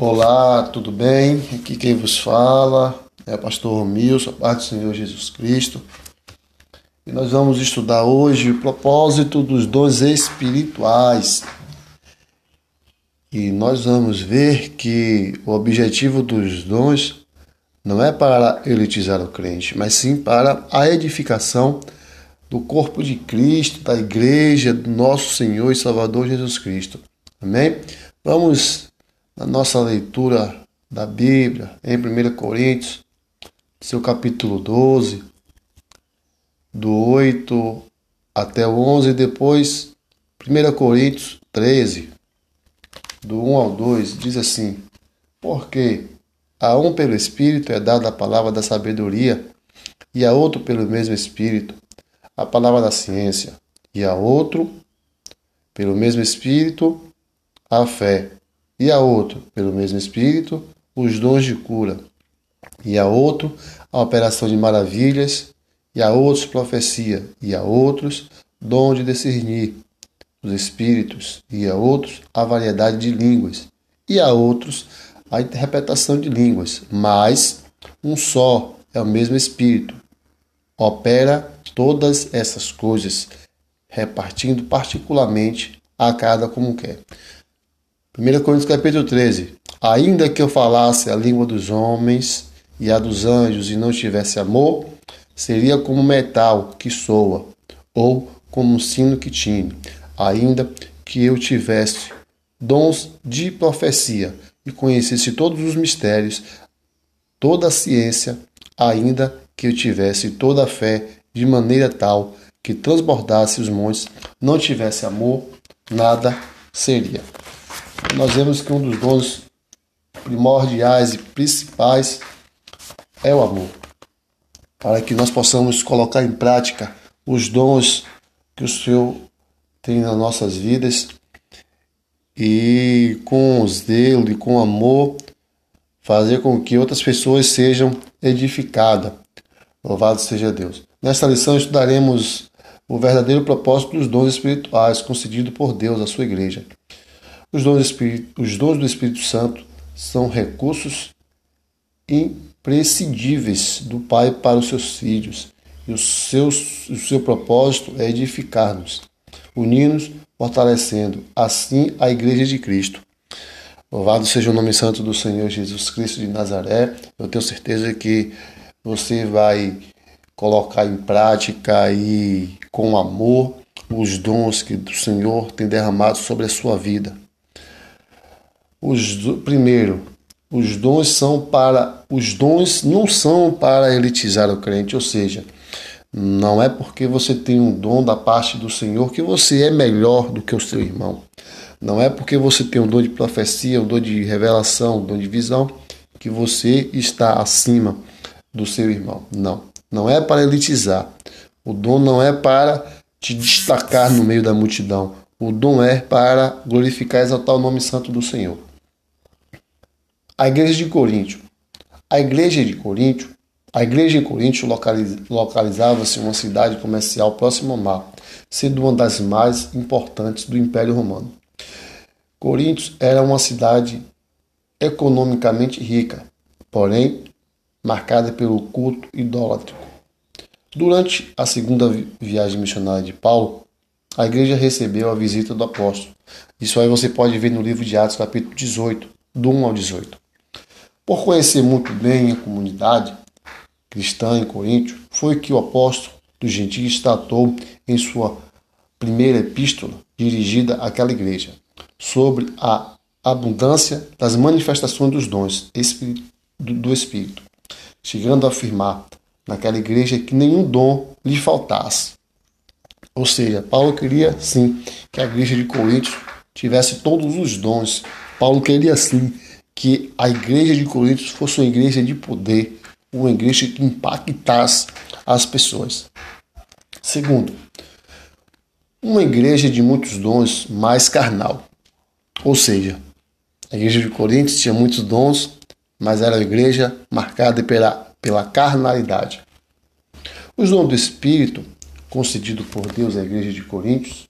Olá, tudo bem? Aqui quem vos fala é o pastor Romilson, a paz do Senhor Jesus Cristo. E nós vamos estudar hoje o propósito dos dons espirituais. E nós vamos ver que o objetivo dos dons não é para elitizar o crente, mas sim para a edificação do corpo de Cristo, da igreja, do nosso Senhor e Salvador Jesus Cristo. Amém? Vamos na nossa leitura da Bíblia, em 1 Coríntios, seu capítulo 12, do 8 até o 11, e depois 1 Coríntios 13, do 1 ao 2, diz assim: Porque a um pelo Espírito é dada a palavra da sabedoria, e a outro pelo mesmo Espírito a palavra da ciência, e a outro, pelo mesmo Espírito, a fé, e a outro, pelo mesmo Espírito, os dons de cura, e a outro, a operação de maravilhas, e a outros profecia, e a outros, dom de discernir os espíritos, e a outros, a variedade de línguas, e a outros, a interpretação de línguas, mas um só é o mesmo Espírito. Opera todas essas coisas, repartindo particularmente a cada como quer. 1 Coríntios capítulo 13. Ainda que eu falasse a língua dos homens e a dos anjos e não tivesse amor, seria como metal que soa, ou como um sino que tine. Ainda que eu tivesse dons de profecia e conhecesse todos os mistérios, toda a ciência, ainda que eu tivesse toda a fé de maneira tal que transbordasse os montes, não tivesse amor, nada seria. Nós vemos que um dos dons primordiais e principais é o amor. Para que nós possamos colocar em prática os dons que o Senhor tem nas nossas vidas e com zelo e com amor fazer com que outras pessoas sejam edificadas. Louvado seja Deus. Nesta lição estudaremos o verdadeiro propósito dos dons espirituais concedido por Deus à sua igreja. Os dons, os dons do Espírito Santo são recursos imprescindíveis do Pai para os seus filhos, e o seu, o seu propósito é edificar-nos, unir-nos, fortalecendo assim a Igreja de Cristo. Louvado seja o nome santo do Senhor Jesus Cristo de Nazaré. Eu tenho certeza que você vai colocar em prática e com amor os dons que o Senhor tem derramado sobre a sua vida. Os primeiro, os dons são para os dons não são para elitizar o crente, ou seja, não é porque você tem um dom da parte do Senhor que você é melhor do que o seu irmão. Não é porque você tem um dom de profecia, um dom de revelação, um dom de visão que você está acima do seu irmão. Não. Não é para elitizar. O dom não é para te destacar no meio da multidão. O dom é para glorificar e exaltar o nome santo do Senhor. A igreja de Coríntio. A igreja de Coríntio, a igreja em Coríntio localizava-se em uma cidade comercial próxima ao mar, sendo uma das mais importantes do Império Romano. Corinto era uma cidade economicamente rica, porém marcada pelo culto idólatrico. Durante a segunda viagem missionária de Paulo, a igreja recebeu a visita do apóstolo. Isso aí você pode ver no livro de Atos, capítulo 18, do 1 ao 18. Por conhecer muito bem a comunidade cristã em Coríntio, foi que o apóstolo dos gentios tratou em sua primeira epístola dirigida àquela igreja sobre a abundância das manifestações dos dons do Espírito chegando a afirmar naquela igreja que nenhum dom lhe faltasse. Ou seja, Paulo queria sim que a igreja de Corinto tivesse todos os dons. Paulo queria sim que a igreja de Corinto fosse uma igreja de poder, uma igreja que impactasse as pessoas. Segundo, uma igreja de muitos dons, mais carnal. Ou seja, a igreja de Corinto tinha muitos dons, mas era uma igreja marcada pela, pela carnalidade. Os dons do Espírito, concedido por Deus à igreja de Coríntios,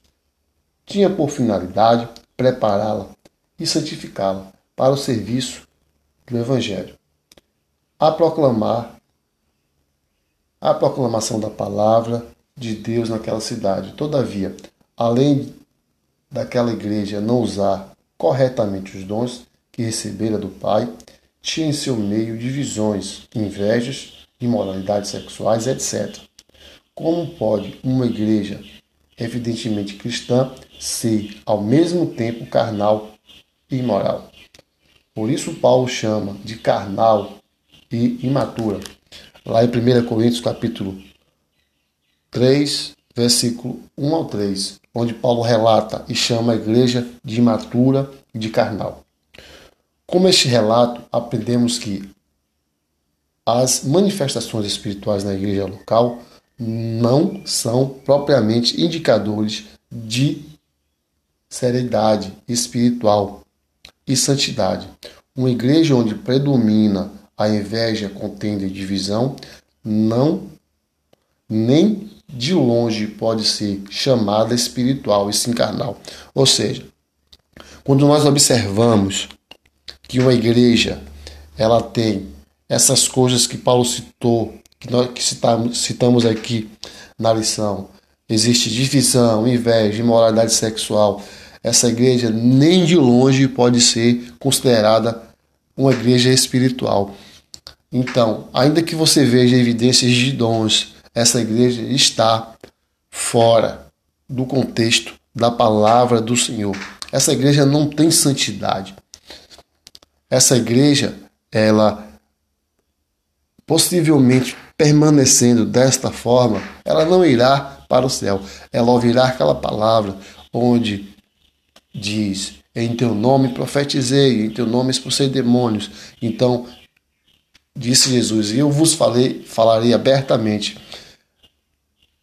tinha por finalidade prepará-la e santificá-la para o serviço do Evangelho. A proclamar a proclamação da palavra de Deus naquela cidade. Todavia, além daquela igreja não usar corretamente os dons que recebera do Pai, tinha em seu meio divisões, invejas, imoralidades sexuais, etc. Como pode uma igreja, evidentemente cristã, ser ao mesmo tempo carnal e imoral? Por isso Paulo chama de carnal e imatura. Lá em 1 Coríntios capítulo 3, versículo 1 ao 3, onde Paulo relata e chama a igreja de imatura e de carnal. Com este relato, aprendemos que as manifestações espirituais na igreja local não são propriamente indicadores de seriedade espiritual e santidade. Uma igreja onde predomina a inveja, contenda e divisão não nem de longe pode ser chamada espiritual e sim carnal. Ou seja, quando nós observamos que uma igreja ela tem essas coisas que Paulo citou, que nós que citamos, citamos aqui na lição, existe divisão, inveja, imoralidade sexual, essa igreja nem de longe pode ser considerada uma igreja espiritual. Então, ainda que você veja evidências de dons, essa igreja está fora do contexto da palavra do Senhor. Essa igreja não tem santidade. Essa igreja, ela possivelmente permanecendo desta forma, ela não irá para o céu. Ela ouvirá aquela palavra onde diz: Em teu nome profetizei, em teu nome expulsei demônios. Então, disse Jesus: eu vos falei, falarei abertamente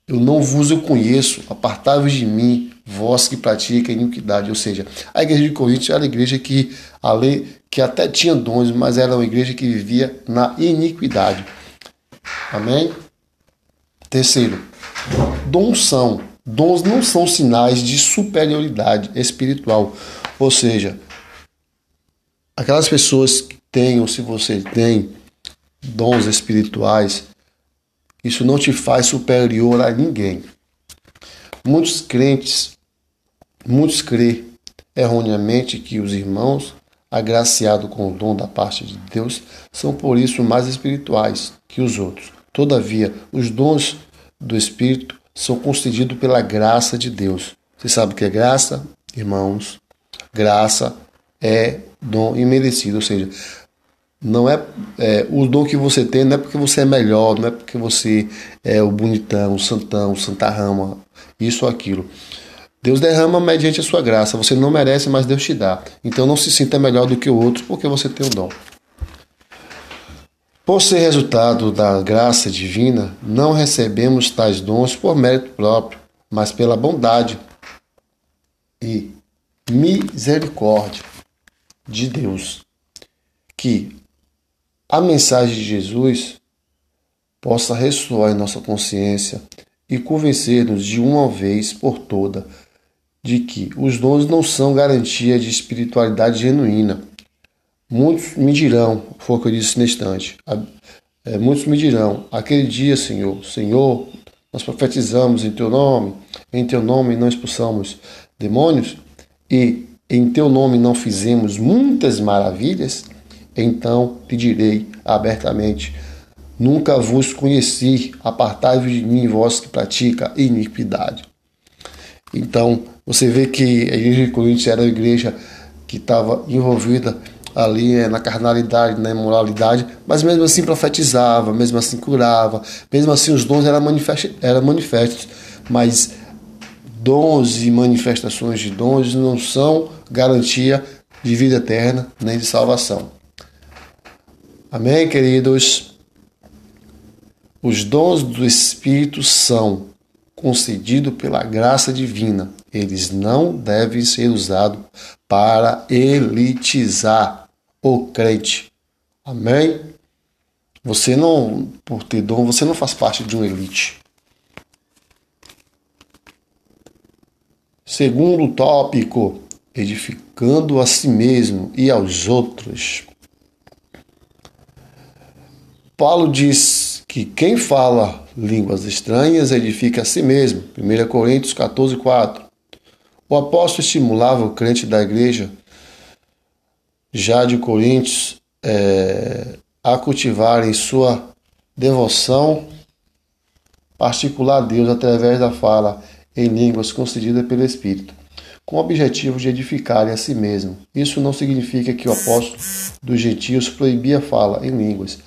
eu não vos eu conheço, apartai-vos de mim, vós que pratica iniquidade. Ou seja, a igreja de Corinto era a igreja que, além, que até tinha dons, mas era uma igreja que vivia na iniquidade. Amém? Terceiro, dons são. Dons não são sinais de superioridade espiritual. Ou seja, aquelas pessoas que têm, ou se você tem, dons espirituais, isso não te faz superior a ninguém. Muitos crentes, muitos crê erroneamente que os irmãos, agraciados com o dom da parte de Deus, são por isso mais espirituais que os outros. Todavia, os dons do Espírito são concedidos pela graça de Deus. Você sabe o que é graça, irmãos? Graça é dom imerecido, ou seja, não é, é, o dom que você tem não é porque você é melhor, não é porque você é o bonitão, o santão, o santa rama, isso ou aquilo. Deus derrama mediante a sua graça. Você não merece, mas Deus te dá. Então não se sinta melhor do que o outro porque você tem o dom. Por ser resultado da graça divina, não recebemos tais dons por mérito próprio, mas pela bondade e misericórdia de Deus, que a mensagem de Jesus possa ressoar em nossa consciência e convencer-nos de uma vez por toda de que os dons não são garantia de espiritualidade genuína. Muitos me dirão, foi o que eu disse neste instante, é, muitos me dirão, aquele dia, Senhor, Senhor, nós profetizamos em Teu nome, em Teu nome não expulsamos demônios e em Teu nome não fizemos muitas maravilhas então te direi abertamente: Nunca vos conheci, apartai-vos de mim, vós que pratica iniquidade. Então, você vê que a igreja de Coríntios era a igreja que estava envolvida ali é, na carnalidade, na imoralidade, mas mesmo assim profetizava, mesmo assim curava, mesmo assim os dons eram, manifestos, eram manifestos, mas dons e manifestações de dons não são garantia de vida eterna nem de salvação. Amém, queridos? Os dons do Espírito são concedidos pela graça divina. Eles não devem ser usados para elitizar o crente. Amém? Você não, por ter dom, você não faz parte de uma elite. Segundo tópico, edificando a si mesmo e aos outros. Paulo diz que quem fala línguas estranhas edifica a si mesmo. 1 Coríntios 14, 4. O apóstolo estimulava o crente da igreja já de Coríntios é, a cultivarem sua devoção particular a Deus através da fala em línguas concedida pelo Espírito, com o objetivo de edificarem a si mesmo. Isso não significa que o apóstolo dos gentios proibia a fala em línguas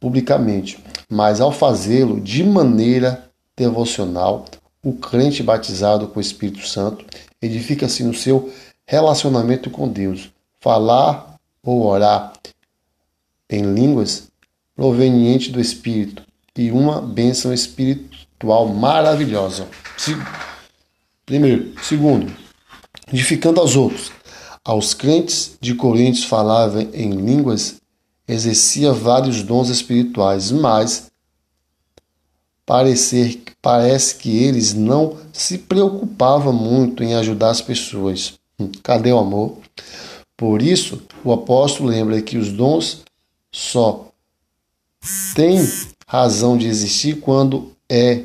publicamente, mas ao fazê-lo de maneira devocional, o crente batizado com o Espírito Santo edifica-se no seu relacionamento com Deus. Falar ou orar em línguas proveniente do Espírito e uma bênção espiritual maravilhosa. Primeiro. Segundo, edificando aos outros. Aos crentes de Coríntios falava em línguas, exercia vários dons espirituais, mas parecer, parece que eles não se preocupavam muito em ajudar as pessoas. Hum, cadê o amor? Por isso, o apóstolo lembra que os dons só têm razão de existir quando é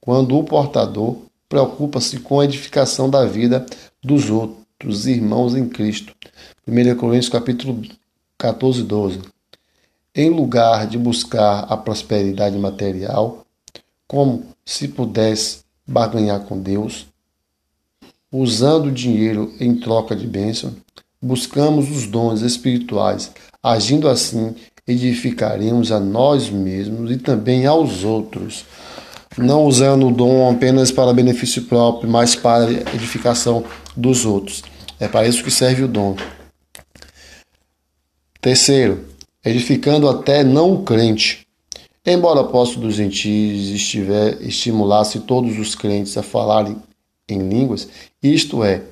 quando o portador preocupa-se com a edificação da vida dos outros irmãos em Cristo. 1 Coríntios capítulo 14, 12. Em lugar de buscar a prosperidade material, como se pudesse barganhar com Deus, usando o dinheiro em troca de bênção, buscamos os dons espirituais. Agindo assim, edificaremos a nós mesmos e também aos outros, não usando o dom apenas para benefício próprio, mas para edificação dos outros. É para isso que serve o dom. Terceiro, edificando até não crente. Embora o apóstolo dos gentios estiver, estimulasse todos os crentes a falarem em línguas, isto é,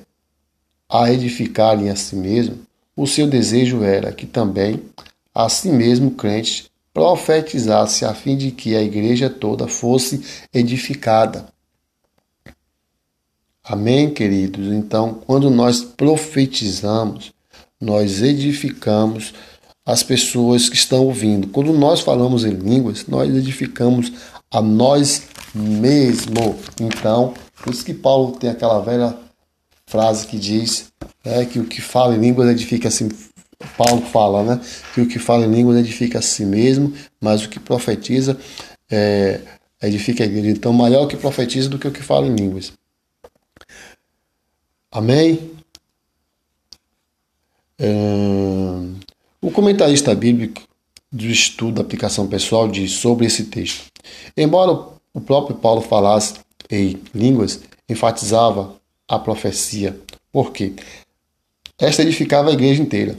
a edificarem a si mesmo, o seu desejo era que também a si mesmo crente profetizasse a fim de que a igreja toda fosse edificada. Amém, queridos? Então, quando nós profetizamos, nós edificamos as pessoas que estão ouvindo. Quando nós falamos em línguas, nós edificamos a nós mesmos. Então, por isso que Paulo tem aquela velha frase que diz é, que o que fala em línguas edifica assim. Paulo fala, né? Que o que fala em línguas edifica a si mesmo, mas o que profetiza é, edifica a igreja. Então, maior o que profetiza do que o que fala em línguas. Amém? É... O comentarista bíblico do estudo da aplicação pessoal diz sobre esse texto: Embora o próprio Paulo falasse em línguas, enfatizava a profecia, porque esta edificava a igreja inteira,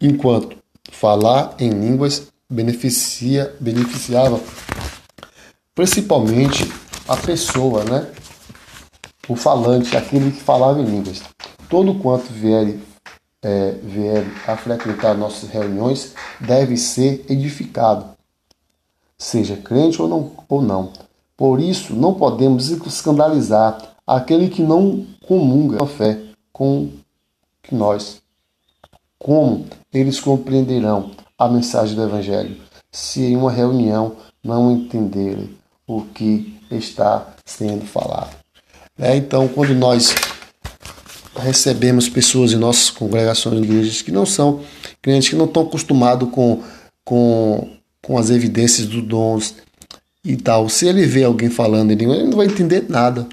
enquanto falar em línguas beneficia, beneficiava principalmente a pessoa, né? o falante, aquele que falava em línguas. Todo quanto vier é, vier a frequentar nossas reuniões deve ser edificado, seja crente ou não, ou não. Por isso, não podemos escandalizar aquele que não comunga a fé com nós. Como eles compreenderão a mensagem do Evangelho se em uma reunião não entenderem o que está sendo falado? É, então, quando nós recebemos pessoas em nossas congregações de igrejas que não são crentes, que não estão acostumados com, com, com as evidências dos dons e tal. Se ele vê alguém falando em língua, ele não vai entender nada.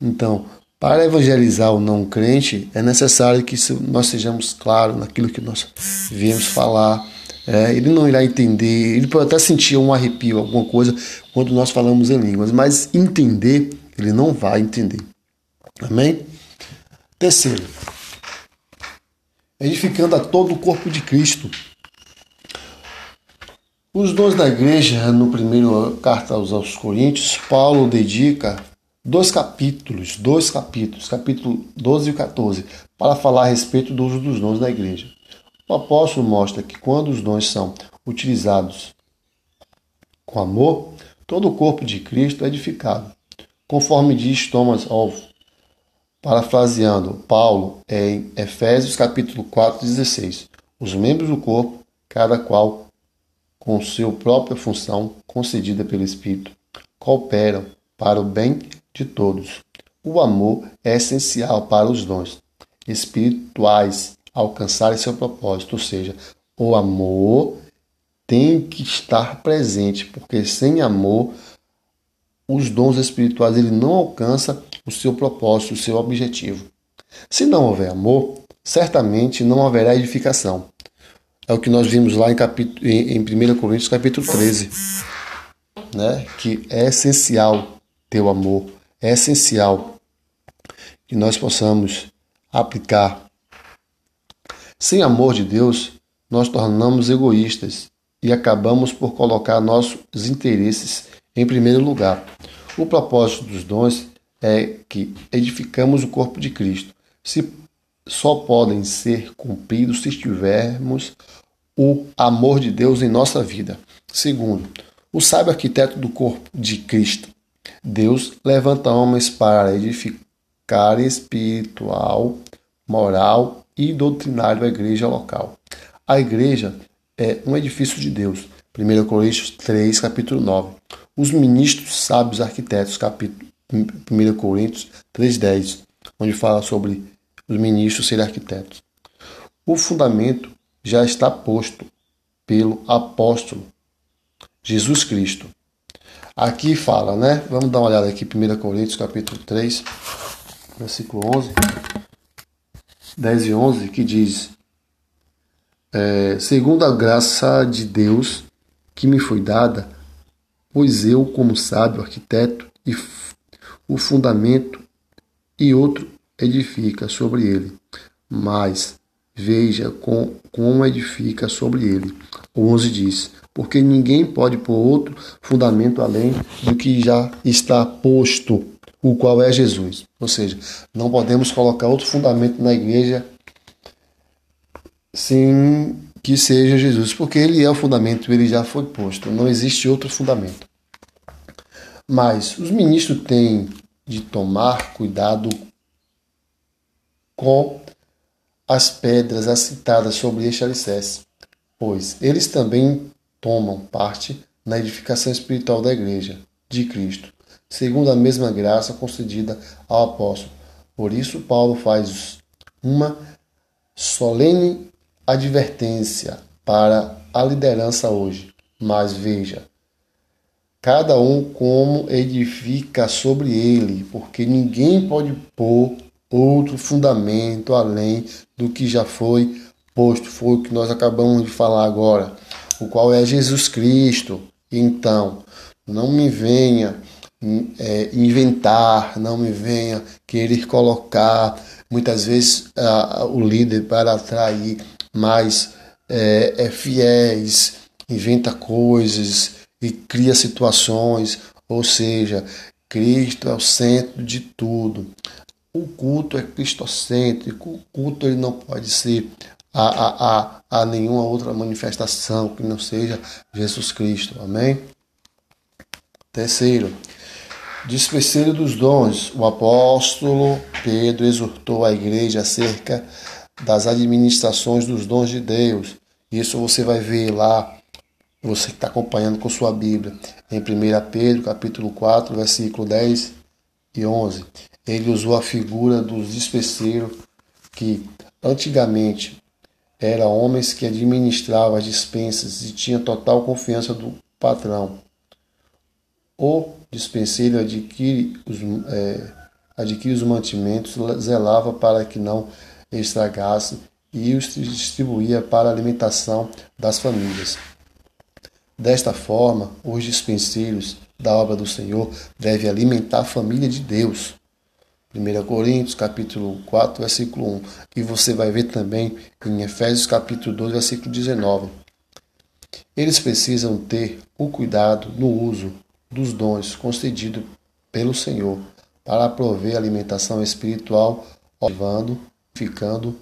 Então, para evangelizar o não crente, é necessário que nós sejamos claros naquilo que nós viemos falar. É, ele não irá entender, ele pode até sentir um arrepio, alguma coisa, quando nós falamos em línguas, mas entender, ele não vai entender. Amém? Terceiro, edificando a todo o corpo de Cristo. Os dons da igreja, no primeiro carta aos Coríntios, Paulo dedica dois capítulos, dois capítulos, capítulo 12 e 14, para falar a respeito do uso dos dons da igreja. O apóstolo mostra que quando os dons são utilizados com amor, todo o corpo de Cristo é edificado. Conforme diz Thomas Wolfe, Parafraseando Paulo em Efésios capítulo 4, 16. Os membros do corpo, cada qual com sua própria função concedida pelo Espírito, cooperam para o bem de todos. O amor é essencial para os dons espirituais alcançarem seu propósito, ou seja, o amor tem que estar presente, porque sem amor os dons espirituais ele não alcança o seu propósito, o seu objetivo. Se não houver amor, certamente não haverá edificação. É o que nós vimos lá em, capítulo, em 1 Coríntios capítulo 13, né? que é essencial ter o amor, é essencial que nós possamos aplicar. Sem amor de Deus, nós tornamos egoístas e acabamos por colocar nossos interesses em primeiro lugar. O propósito dos dons é que edificamos o corpo de Cristo. Se só podem ser cumpridos se tivermos o amor de Deus em nossa vida. Segundo, o sábio arquiteto do corpo de Cristo. Deus levanta homens para edificar espiritual, moral e doutrinário a igreja local. A igreja é um edifício de Deus. 1 Coríntios 3, capítulo 9. Os ministros sábios arquitetos, capítulo 1 Coríntios 3,10, onde fala sobre os ministros serem arquitetos. O fundamento já está posto pelo apóstolo Jesus Cristo. Aqui fala, né? Vamos dar uma olhada aqui, 1 Coríntios capítulo 3, versículo 11, 10 e 11, que diz: é, Segundo a graça de Deus que me foi dada, pois eu, como sábio arquiteto, e o fundamento e outro edifica sobre ele. Mas veja com, como edifica sobre ele. O 11 diz: Porque ninguém pode pôr outro fundamento além do que já está posto, o qual é Jesus. Ou seja, não podemos colocar outro fundamento na igreja sem que seja Jesus, porque ele é o fundamento, ele já foi posto, não existe outro fundamento. Mas os ministros têm de tomar cuidado com as pedras assentadas sobre este alicerce, pois eles também tomam parte na edificação espiritual da Igreja de Cristo, segundo a mesma graça concedida ao apóstolo. Por isso, Paulo faz uma solene advertência para a liderança hoje. Mas veja, cada um como edifica sobre ele, porque ninguém pode pôr outro fundamento além do que já foi posto, foi o que nós acabamos de falar agora, o qual é Jesus Cristo. Então, não me venha é, inventar, não me venha querer colocar muitas vezes o líder para atrair mais é, é fiéis, inventa coisas e cria situações, ou seja, Cristo é o centro de tudo. O culto é cristocêntrico, o culto ele não pode ser a, a, a, a nenhuma outra manifestação que não seja Jesus Cristo. Amém? Terceiro, dispenseiro dos dons. O apóstolo Pedro exortou a igreja acerca das administrações dos dons de Deus. Isso você vai ver lá, você que está acompanhando com sua Bíblia, em 1 Pedro, capítulo 4, versículo 10 e 11 ele usou a figura dos despeceiros que antigamente eram homens que administravam as dispensas e tinham total confiança do patrão. O dispenseiro adquire os, é, adquire os mantimentos, zelava para que não estragasse e os distribuía para a alimentação das famílias. Desta forma, os dispenseiros da obra do Senhor devem alimentar a família de Deus 1 Coríntios, capítulo 4, versículo 1. E você vai ver também em Efésios, capítulo 2, versículo 19. Eles precisam ter o cuidado no uso dos dons concedidos pelo Senhor para prover alimentação espiritual, levando, ficando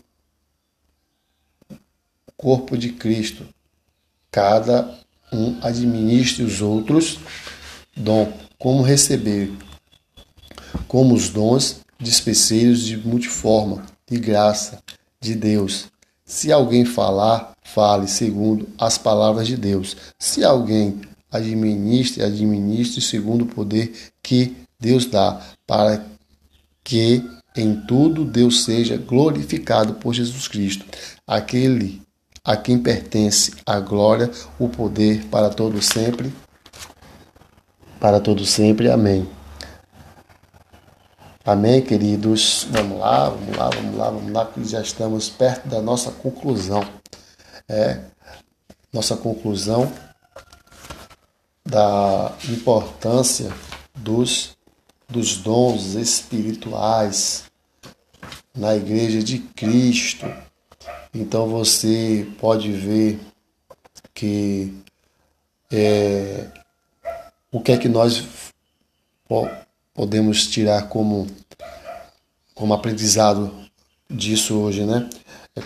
o corpo de Cristo. Cada um administre os outros dom, como receber, como os dons despeceiros de multiforma, de graça, de Deus. Se alguém falar, fale segundo as palavras de Deus. Se alguém administre, administre segundo o poder que Deus dá, para que em tudo Deus seja glorificado por Jesus Cristo, aquele a quem pertence a glória, o poder para todo sempre. Para todo sempre. Amém. Amém, queridos. Vamos lá, vamos lá, vamos lá, vamos lá, que já estamos perto da nossa conclusão. É, nossa conclusão da importância dos, dos dons espirituais na Igreja de Cristo. Então você pode ver que é, o que é que nós podemos tirar como, como aprendizado disso hoje, né? É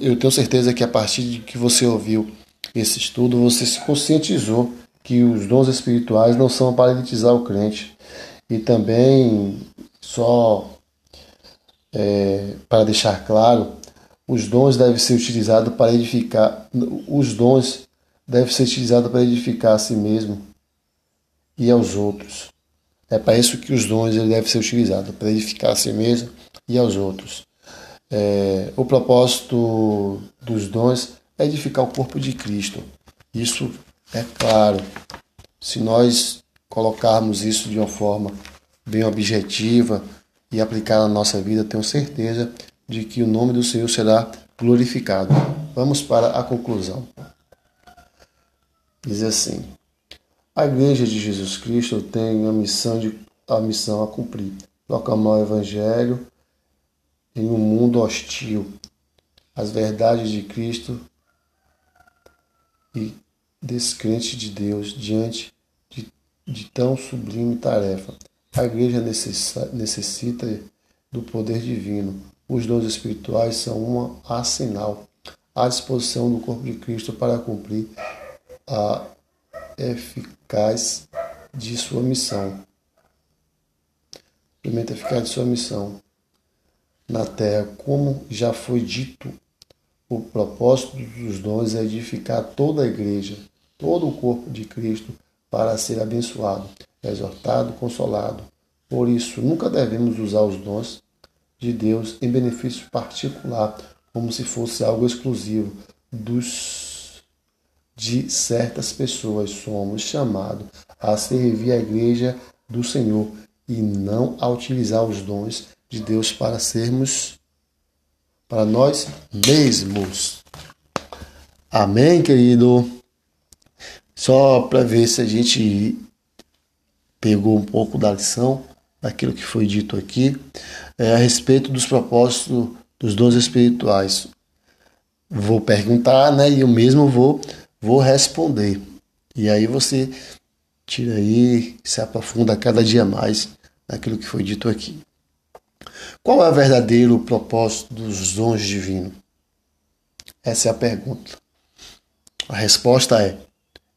eu tenho certeza que a partir de que você ouviu esse estudo, você se conscientizou que os dons espirituais não são para elitizar o crente. E também, só é, para deixar claro, os dons devem ser utilizados para edificar, os dons devem ser utilizados para edificar a si mesmo e aos outros. É para isso que os dons ele deve ser utilizado, para edificar a si mesmo e aos outros. É, o propósito dos dons é edificar o corpo de Cristo. Isso é claro. Se nós colocarmos isso de uma forma bem objetiva e aplicar na nossa vida, tenho certeza de que o nome do Senhor será glorificado. Vamos para a conclusão. Diz assim: a Igreja de Jesus Cristo tem a missão, de, a missão a cumprir, proclamar o Evangelho em um mundo hostil, as verdades de Cristo e descrente de Deus diante de, de tão sublime tarefa. A Igreja necessita, necessita do poder divino. Os dons espirituais são uma assinal à disposição do corpo de Cristo para cumprir a eficaz de sua missão. Suplemento eficaz de sua missão na terra, como já foi dito, o propósito dos dons é edificar toda a igreja, todo o corpo de Cristo, para ser abençoado, exortado, consolado. Por isso, nunca devemos usar os dons de Deus em benefício particular, como se fosse algo exclusivo dos de certas pessoas somos chamados a servir a igreja do Senhor e não a utilizar os dons de Deus para sermos para nós mesmos. Amém, querido? Só para ver se a gente pegou um pouco da lição daquilo que foi dito aqui é, a respeito dos propósitos dos dons espirituais. Vou perguntar, né? E eu mesmo vou vou responder. E aí você tira aí, se aprofunda cada dia mais naquilo que foi dito aqui. Qual é o verdadeiro propósito dos dons divinos? Essa é a pergunta. A resposta é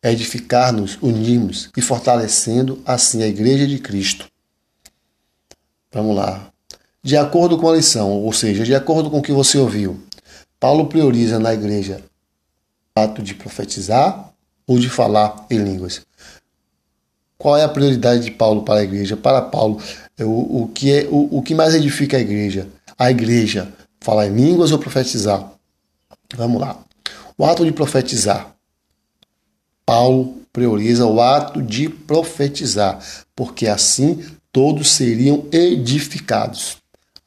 edificar-nos, unirmos e fortalecendo assim a Igreja de Cristo. Vamos lá. De acordo com a lição, ou seja, de acordo com o que você ouviu, Paulo prioriza na igreja ato de profetizar ou de falar em línguas. Qual é a prioridade de Paulo para a igreja? Para Paulo, é o, o, que, é, o, o que mais edifica a igreja? A igreja falar em línguas ou profetizar? Vamos lá. O ato de profetizar. Paulo prioriza o ato de profetizar, porque assim todos seriam edificados.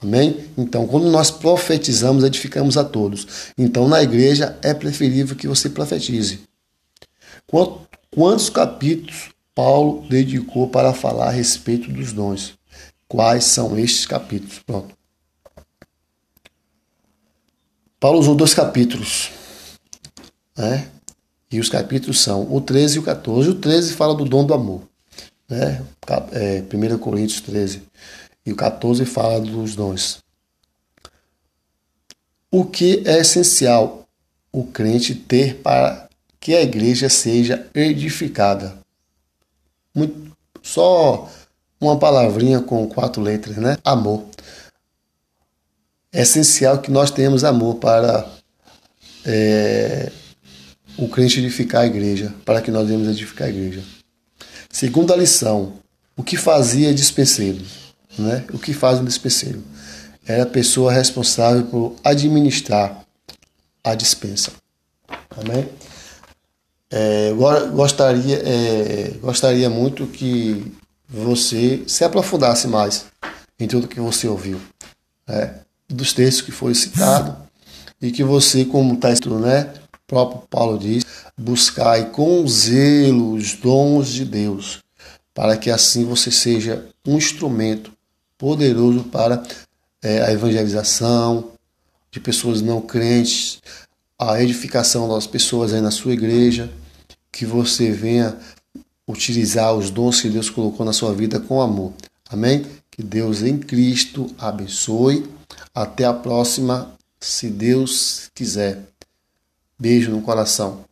Amém? Então, quando nós profetizamos, edificamos a todos. Então, na igreja é preferível que você profetize. Quantos capítulos Paulo dedicou para falar a respeito dos dons? Quais são estes capítulos? Pronto. Paulo usou dois capítulos. Né? E os capítulos são o 13 e o 14. O 13 fala do dom do amor. Né? É, 1 Coríntios 13. O 14 fala dos dons. O que é essencial o crente ter para que a igreja seja edificada? Muito, só uma palavrinha com quatro letras, né? Amor. É essencial que nós tenhamos amor para é, o crente edificar a igreja, para que nós venhamos edificar a igreja. Segunda lição, o que fazia dispenseiro? Né? O que faz um dispenseiro? Era a pessoa responsável por administrar a dispensa. Amém? É, gostaria, é, gostaria muito que você se aprofundasse mais em tudo que você ouviu, né? dos textos que foram citados, e que você, como está né? O próprio Paulo diz, buscai com zelo os dons de Deus, para que assim você seja um instrumento poderoso para é, a evangelização de pessoas não crentes, a edificação das pessoas aí na sua igreja, que você venha utilizar os dons que Deus colocou na sua vida com amor. Amém? Que Deus em Cristo abençoe. Até a próxima, se Deus quiser. Beijo no coração.